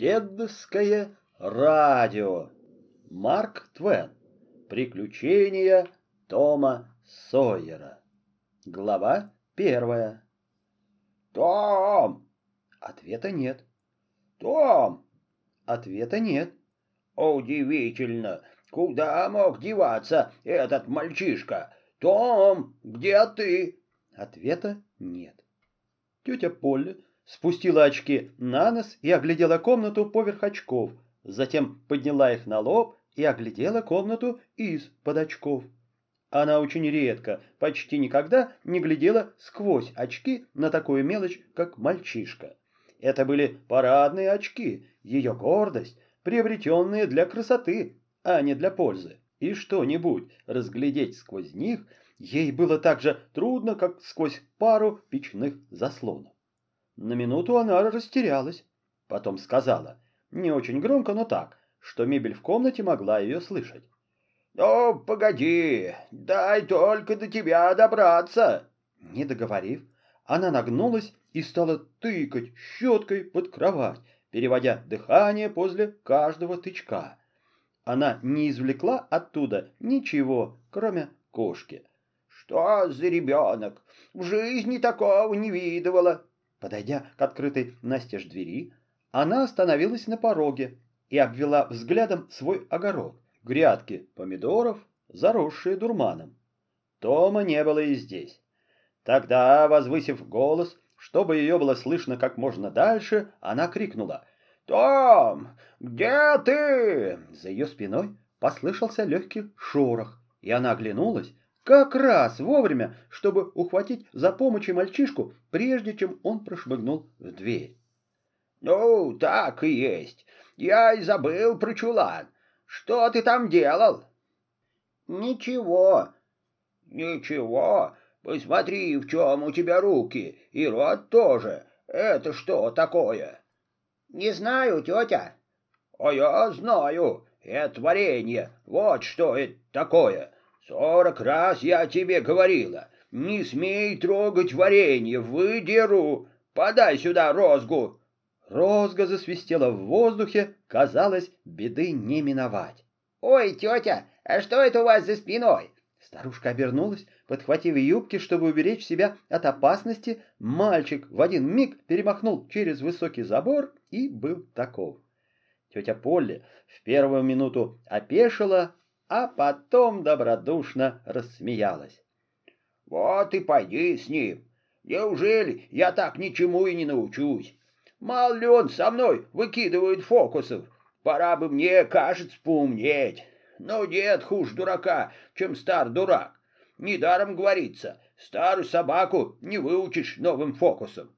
Дедовское радио. Марк Твен. Приключения Тома Сойера. Глава первая. «Том!» Ответа нет. «Том!» Ответа нет. «Удивительно! Куда мог деваться этот мальчишка? Том, где ты?» Ответа нет. Тетя Полли спустила очки на нос и оглядела комнату поверх очков, затем подняла их на лоб и оглядела комнату из-под очков. Она очень редко, почти никогда не глядела сквозь очки на такую мелочь, как мальчишка. Это были парадные очки, ее гордость, приобретенные для красоты, а не для пользы. И что-нибудь разглядеть сквозь них ей было так же трудно, как сквозь пару печных заслонов. На минуту она растерялась. Потом сказала, не очень громко, но так, что мебель в комнате могла ее слышать. «Ну, погоди, дай только до тебя добраться!» Не договорив, она нагнулась и стала тыкать щеткой под кровать, переводя дыхание после каждого тычка. Она не извлекла оттуда ничего, кроме кошки. «Что за ребенок? В жизни такого не видывала!» Подойдя к открытой настежь двери, она остановилась на пороге и обвела взглядом свой огород, грядки помидоров, заросшие дурманом. Тома не было и здесь. Тогда, возвысив голос, чтобы ее было слышно как можно дальше, она крикнула «Том, где ты?» За ее спиной послышался легкий шорох, и она оглянулась, как раз вовремя, чтобы ухватить за помощью мальчишку, прежде чем он прошмыгнул в дверь. «Ну, так и есть. Я и забыл про чулан. Что ты там делал?» «Ничего». «Ничего? Посмотри, в чем у тебя руки, и рот тоже. Это что такое?» «Не знаю, тетя». «А я знаю. Это варенье. Вот что это такое. Сорок раз я тебе говорила, не смей трогать варенье, выдеру. Подай сюда розгу. Розга засвистела в воздухе, казалось, беды не миновать. «Ой, тетя, а что это у вас за спиной?» Старушка обернулась, подхватив юбки, чтобы уберечь себя от опасности. Мальчик в один миг перемахнул через высокий забор и был таков. Тетя Полли в первую минуту опешила, а потом добродушно рассмеялась. «Вот и пойди с ним. Неужели я так ничему и не научусь? Мало ли он со мной выкидывает фокусов. Пора бы мне, кажется, поумнеть. Но дед хуже дурака, чем стар дурак. Недаром говорится, старую собаку не выучишь новым фокусом.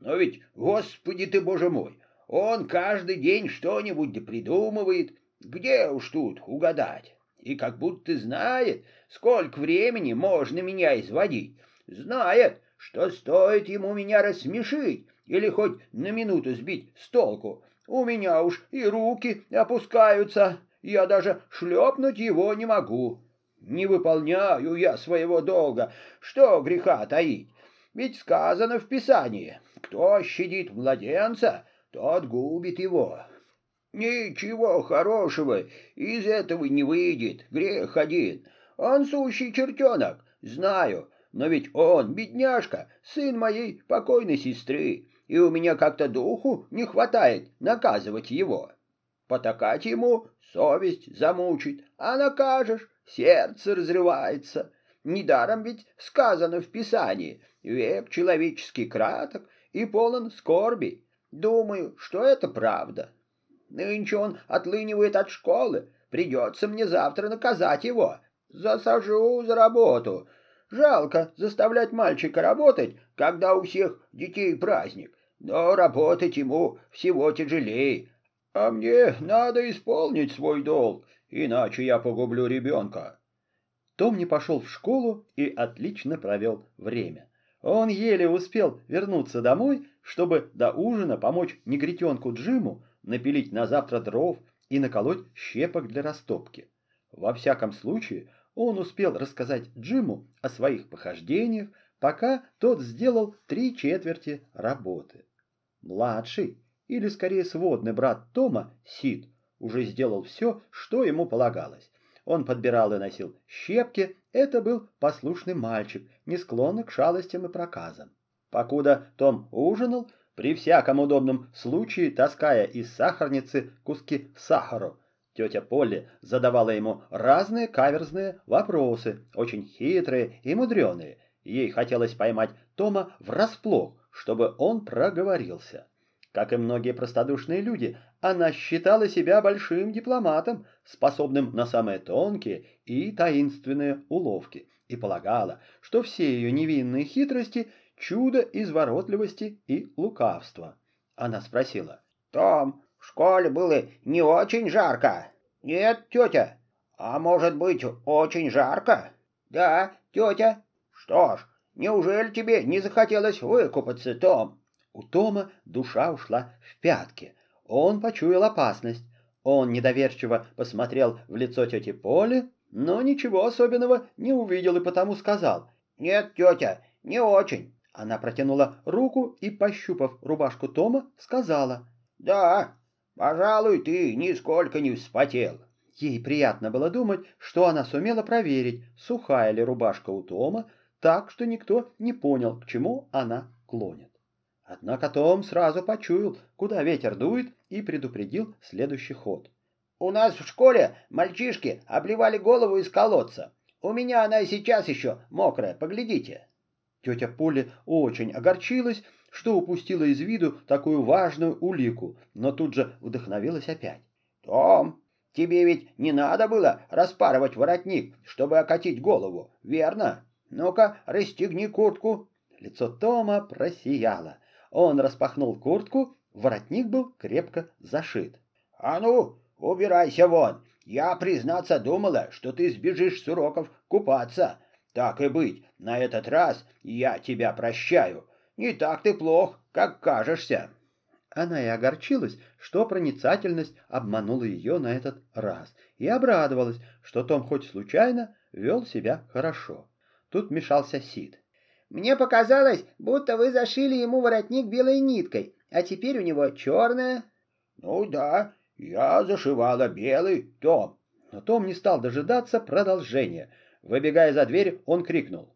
Но ведь, господи ты, боже мой, он каждый день что-нибудь придумывает. Где уж тут угадать?» И как будто знает, сколько времени можно меня изводить. Знает, что стоит ему меня рассмешить или хоть на минуту сбить с толку. У меня уж и руки опускаются, я даже шлепнуть его не могу. Не выполняю я своего долга, что греха таить. Ведь сказано в Писании, кто щадит младенца, тот губит его. Ничего хорошего из этого не выйдет, грех один. Он сущий чертенок, знаю, но ведь он, бедняжка, сын моей покойной сестры, и у меня как-то духу не хватает наказывать его. Потакать ему совесть замучит, а накажешь, сердце разрывается. Недаром ведь сказано в Писании, век человеческий краток и полон скорби. Думаю, что это правда. Нынче он отлынивает от школы. Придется мне завтра наказать его. Засажу за работу. Жалко заставлять мальчика работать, когда у всех детей праздник. Но работать ему всего тяжелее. А мне надо исполнить свой долг, иначе я погублю ребенка. Том не пошел в школу и отлично провел время. Он еле успел вернуться домой, чтобы до ужина помочь негритенку Джиму напилить на завтра дров и наколоть щепок для растопки. Во всяком случае, он успел рассказать Джиму о своих похождениях, пока тот сделал три четверти работы. Младший, или скорее сводный брат Тома, Сид, уже сделал все, что ему полагалось. Он подбирал и носил щепки, это был послушный мальчик, не склонный к шалостям и проказам. Покуда Том ужинал, при всяком удобном случае таская из сахарницы куски сахару, тетя Полли задавала ему разные каверзные вопросы, очень хитрые и мудреные. Ей хотелось поймать Тома врасплох, чтобы он проговорился. Как и многие простодушные люди, она считала себя большим дипломатом, способным на самые тонкие и таинственные уловки, и полагала, что все ее невинные хитрости – чудо изворотливости и лукавства. Она спросила. «Том, в школе было не очень жарко?» «Нет, тетя». «А может быть, очень жарко?» «Да, тетя». «Что ж, неужели тебе не захотелось выкупаться, Том?» У Тома душа ушла в пятки. Он почуял опасность. Он недоверчиво посмотрел в лицо тети Поли, но ничего особенного не увидел и потому сказал. «Нет, тетя, не очень». Она протянула руку и, пощупав рубашку Тома, сказала. «Да, пожалуй, ты нисколько не вспотел». Ей приятно было думать, что она сумела проверить, сухая ли рубашка у Тома, так что никто не понял, к чему она клонит. Однако Том сразу почуял, куда ветер дует, и предупредил следующий ход. «У нас в школе мальчишки обливали голову из колодца. У меня она и сейчас еще мокрая, поглядите». Тетя Поля очень огорчилась, что упустила из виду такую важную улику, но тут же вдохновилась опять. «Том, тебе ведь не надо было распарывать воротник, чтобы окатить голову, верно? Ну-ка, расстегни куртку». Лицо Тома просияло. Он распахнул куртку, воротник был крепко зашит. «А ну, убирайся вон! Я, признаться, думала, что ты сбежишь с уроков купаться. Так и быть, на этот раз я тебя прощаю. Не так ты плох, как кажешься». Она и огорчилась, что проницательность обманула ее на этот раз, и обрадовалась, что Том хоть случайно вел себя хорошо. Тут мешался Сид. Мне показалось, будто вы зашили ему воротник белой ниткой, а теперь у него черная. Ну да, я зашивала белый, Том. Но Том не стал дожидаться продолжения. Выбегая за дверь, он крикнул.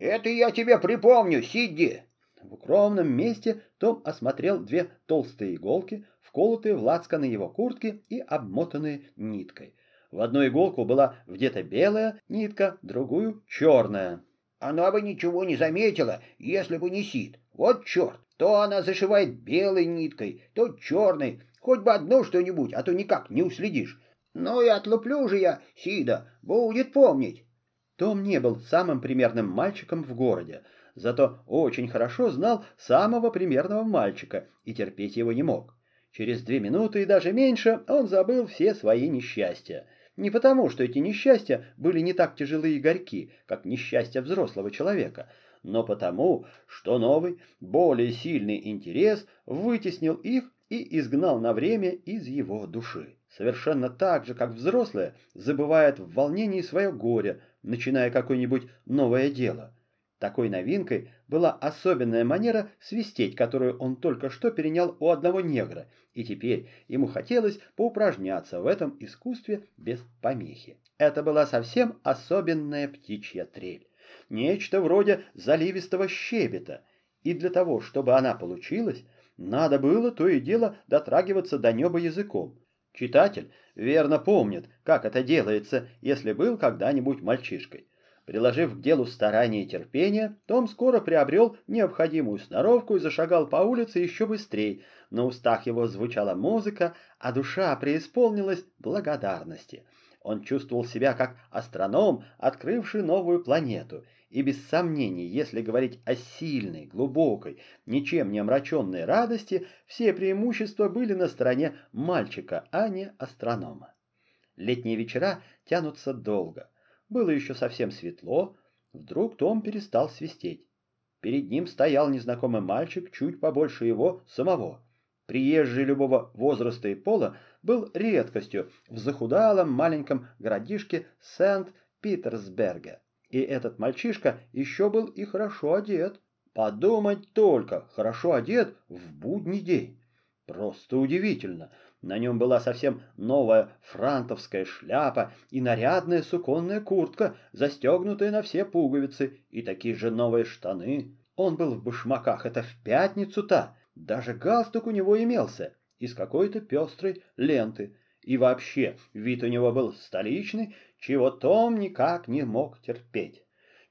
«Это я тебе припомню, Сидди!» В укромном месте Том осмотрел две толстые иголки, вколотые в лацканы его куртки и обмотанные ниткой. В одну иголку была вдета белая нитка, другую — черная. Она бы ничего не заметила, если бы не Сид. Вот черт! То она зашивает белой ниткой, то черной. Хоть бы одно что-нибудь, а то никак не уследишь. Ну и отлуплю же я Сида, будет помнить. Том не был самым примерным мальчиком в городе, зато очень хорошо знал самого примерного мальчика и терпеть его не мог. Через две минуты и даже меньше он забыл все свои несчастья. Не потому, что эти несчастья были не так тяжелы и горьки, как несчастья взрослого человека, но потому, что новый, более сильный интерес вытеснил их и изгнал на время из его души. Совершенно так же, как взрослые забывают в волнении свое горе, начиная какое-нибудь новое дело. Такой новинкой была особенная манера свистеть, которую он только что перенял у одного негра, и теперь ему хотелось поупражняться в этом искусстве без помехи. Это была совсем особенная птичья трель, нечто вроде заливистого щебета, и для того, чтобы она получилась, надо было то и дело дотрагиваться до неба языком. Читатель верно помнит, как это делается, если был когда-нибудь мальчишкой. Приложив к делу старание и терпение, Том скоро приобрел необходимую сноровку и зашагал по улице еще быстрее. На устах его звучала музыка, а душа преисполнилась благодарности. Он чувствовал себя как астроном, открывший новую планету. И без сомнений, если говорить о сильной, глубокой, ничем не омраченной радости, все преимущества были на стороне мальчика, а не астронома. Летние вечера тянутся долго. Было еще совсем светло, вдруг Том перестал свистеть. Перед ним стоял незнакомый мальчик, чуть побольше его самого. Приезжий любого возраста и пола был редкостью в захудалом маленьком городишке Сент-Питерсберге. И этот мальчишка еще был и хорошо одет. Подумать только, хорошо одет в будний день. Просто удивительно. На нем была совсем новая франтовская шляпа и нарядная суконная куртка, застегнутая на все пуговицы, и такие же новые штаны. Он был в башмаках, это в пятницу-то. Даже галстук у него имелся, из какой-то пестрой ленты. И вообще, вид у него был столичный, чего Том никак не мог терпеть.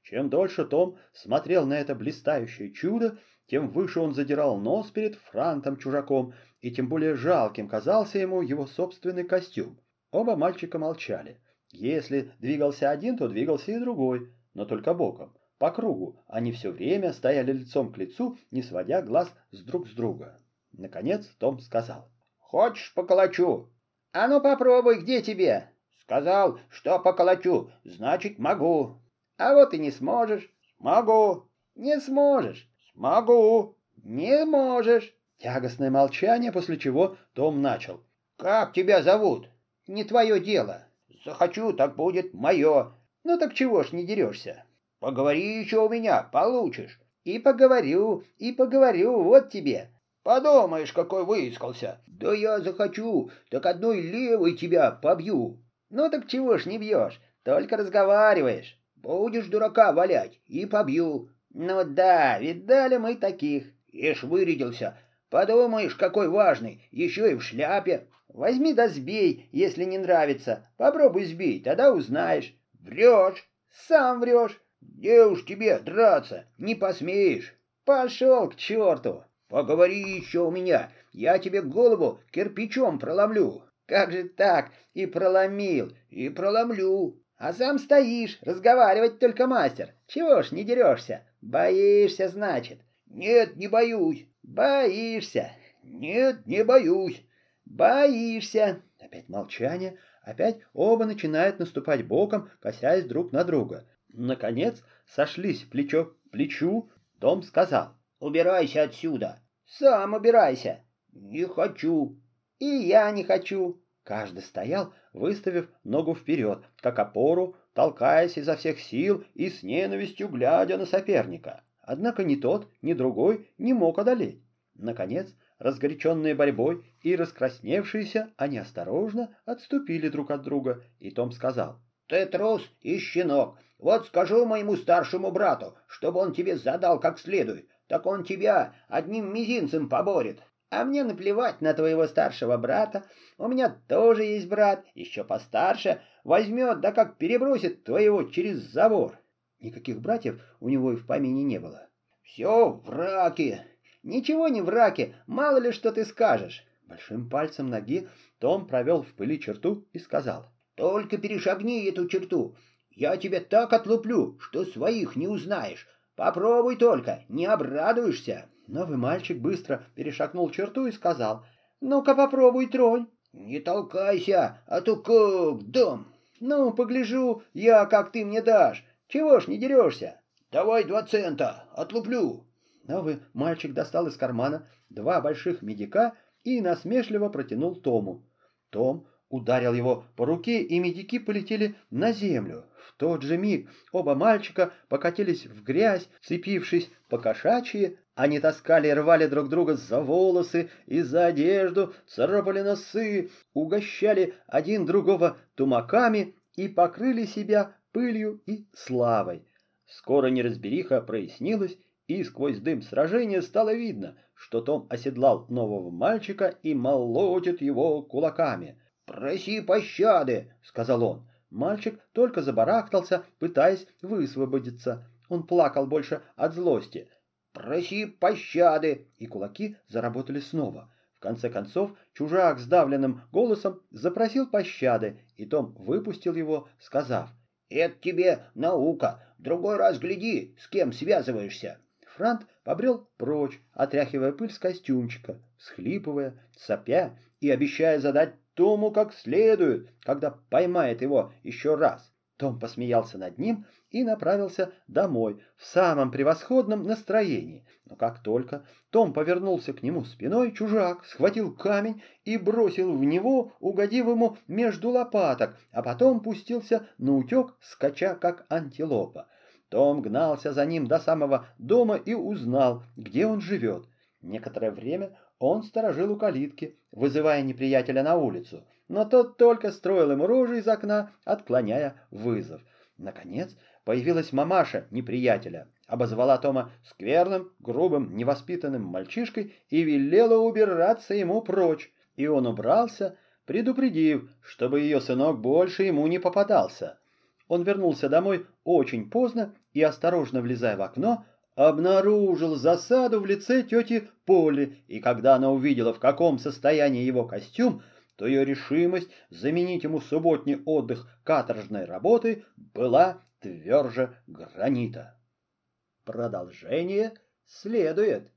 Чем дольше Том смотрел на это блистающее чудо, тем выше он задирал нос перед франтом-чужаком, и тем более жалким казался ему его собственный костюм. Оба мальчика молчали. Если двигался один, то двигался и другой, но только боком. По кругу они все время стояли лицом к лицу, не сводя глаз с друг с друга. Наконец Том сказал. «Хочешь поколочу?» «А ну попробуй, где тебе?» «Сказал, что поколочу, значит могу». «А вот и не сможешь». «Смогу». «Не сможешь». «Могу». «Не можешь». Тягостное молчание, после чего Том начал. «Как тебя зовут?» «Не твое дело». «Захочу, так будет мое». «Ну так чего ж не дерешься?» «Поговори еще у меня, получишь». «И поговорю, и поговорю, вот тебе». «Подумаешь, какой выискался». «Да я захочу, так одной левой тебя побью». «Ну так чего ж не бьешь, только разговариваешь». «Будешь дурака валять, и побью». «Ну да, видали мы таких». «Ишь вырядился, Подумаешь, какой важный, еще и в шляпе. Возьми да сбей, если не нравится. Попробуй сбей, тогда узнаешь. Врешь. Сам врешь. Где уж тебе драться, не посмеешь. Пошел к черту. Поговори еще у меня, я тебе голову кирпичом проломлю. Как же так? И проломил. И проломлю. А сам стоишь, разговаривать только мастер. Чего ж не дерешься? Боишься, значит. Нет, не боюсь. Боишься? Нет, не боюсь. Боишься? Опять молчание. Опять оба начинают наступать боком, косясь друг на друга. Наконец сошлись плечо к плечу. Том сказал. Убирайся отсюда. Сам убирайся. Не хочу. И я не хочу. Каждый стоял, выставив ногу вперед, как опору, толкаясь изо всех сил и с ненавистью глядя на соперника. Однако ни тот, ни другой не мог одолеть. Наконец, разгоряченные борьбой и раскрасневшиеся, они осторожно отступили друг от друга, и Том сказал. «Ты трус и щенок. Вот скажу моему старшему брату, чтобы он тебе задал как следует, так он тебя одним мизинцем поборет. А мне наплевать на твоего старшего брата. У меня тоже есть брат, еще постарше. Возьмет, да как перебросит твоего через забор. Никаких братьев у него и в помине не было. «Все в раке!» «Ничего не в раке, мало ли что ты скажешь!» Большим пальцем ноги Том провел в пыли черту и сказал. «Только перешагни эту черту. Я тебя так отлуплю, что своих не узнаешь. Попробуй только, не обрадуешься!» Новый мальчик быстро перешагнул черту и сказал. «Ну-ка попробуй, тронь!» «Не толкайся, а то как дам!» «Ну, погляжу я, как ты мне дашь. Чего ж не дерешься? Давай два цента, отлуплю. Новый мальчик достал из кармана два больших медика и насмешливо протянул Тому. Том ударил его по руке, и медики полетели на землю. В тот же миг оба мальчика покатились в грязь, цепившись по кошачьи, они таскали и рвали друг друга за волосы и за одежду, царапали носы, угощали один другого тумаками и покрыли себя пылью и славой. Скоро неразбериха прояснилась, и сквозь дым сражения стало видно, что Том оседлал нового мальчика и молотит его кулаками. «Проси пощады!» — сказал он. Мальчик только забарахтался, пытаясь высвободиться. Он плакал больше от злости. «Проси пощады!» И кулаки заработали снова. В конце концов, чужак сдавленным голосом запросил пощады, и Том выпустил его, сказав — это тебе наука. Другой раз гляди, с кем связываешься. Франт побрел прочь, отряхивая пыль с костюмчика, схлипывая, сопя и обещая задать Тому как следует, когда поймает его еще раз. Том посмеялся над ним и направился домой в самом превосходном настроении. Но как только Том повернулся к нему спиной, чужак схватил камень и бросил в него, угодив ему между лопаток, а потом пустился на утек, скача как антилопа. Том гнался за ним до самого дома и узнал, где он живет. Некоторое время он сторожил у калитки, вызывая неприятеля на улицу, но тот только строил ему рожи из окна, отклоняя вызов. Наконец появилась мамаша неприятеля, обозвала Тома скверным, грубым, невоспитанным мальчишкой и велела убираться ему прочь, и он убрался, предупредив, чтобы ее сынок больше ему не попадался. Он вернулся домой очень поздно и, осторожно влезая в окно, обнаружил засаду в лице тети Поли, и когда она увидела, в каком состоянии его костюм, то ее решимость заменить ему субботний отдых каторжной работы была тверже гранита. Продолжение следует.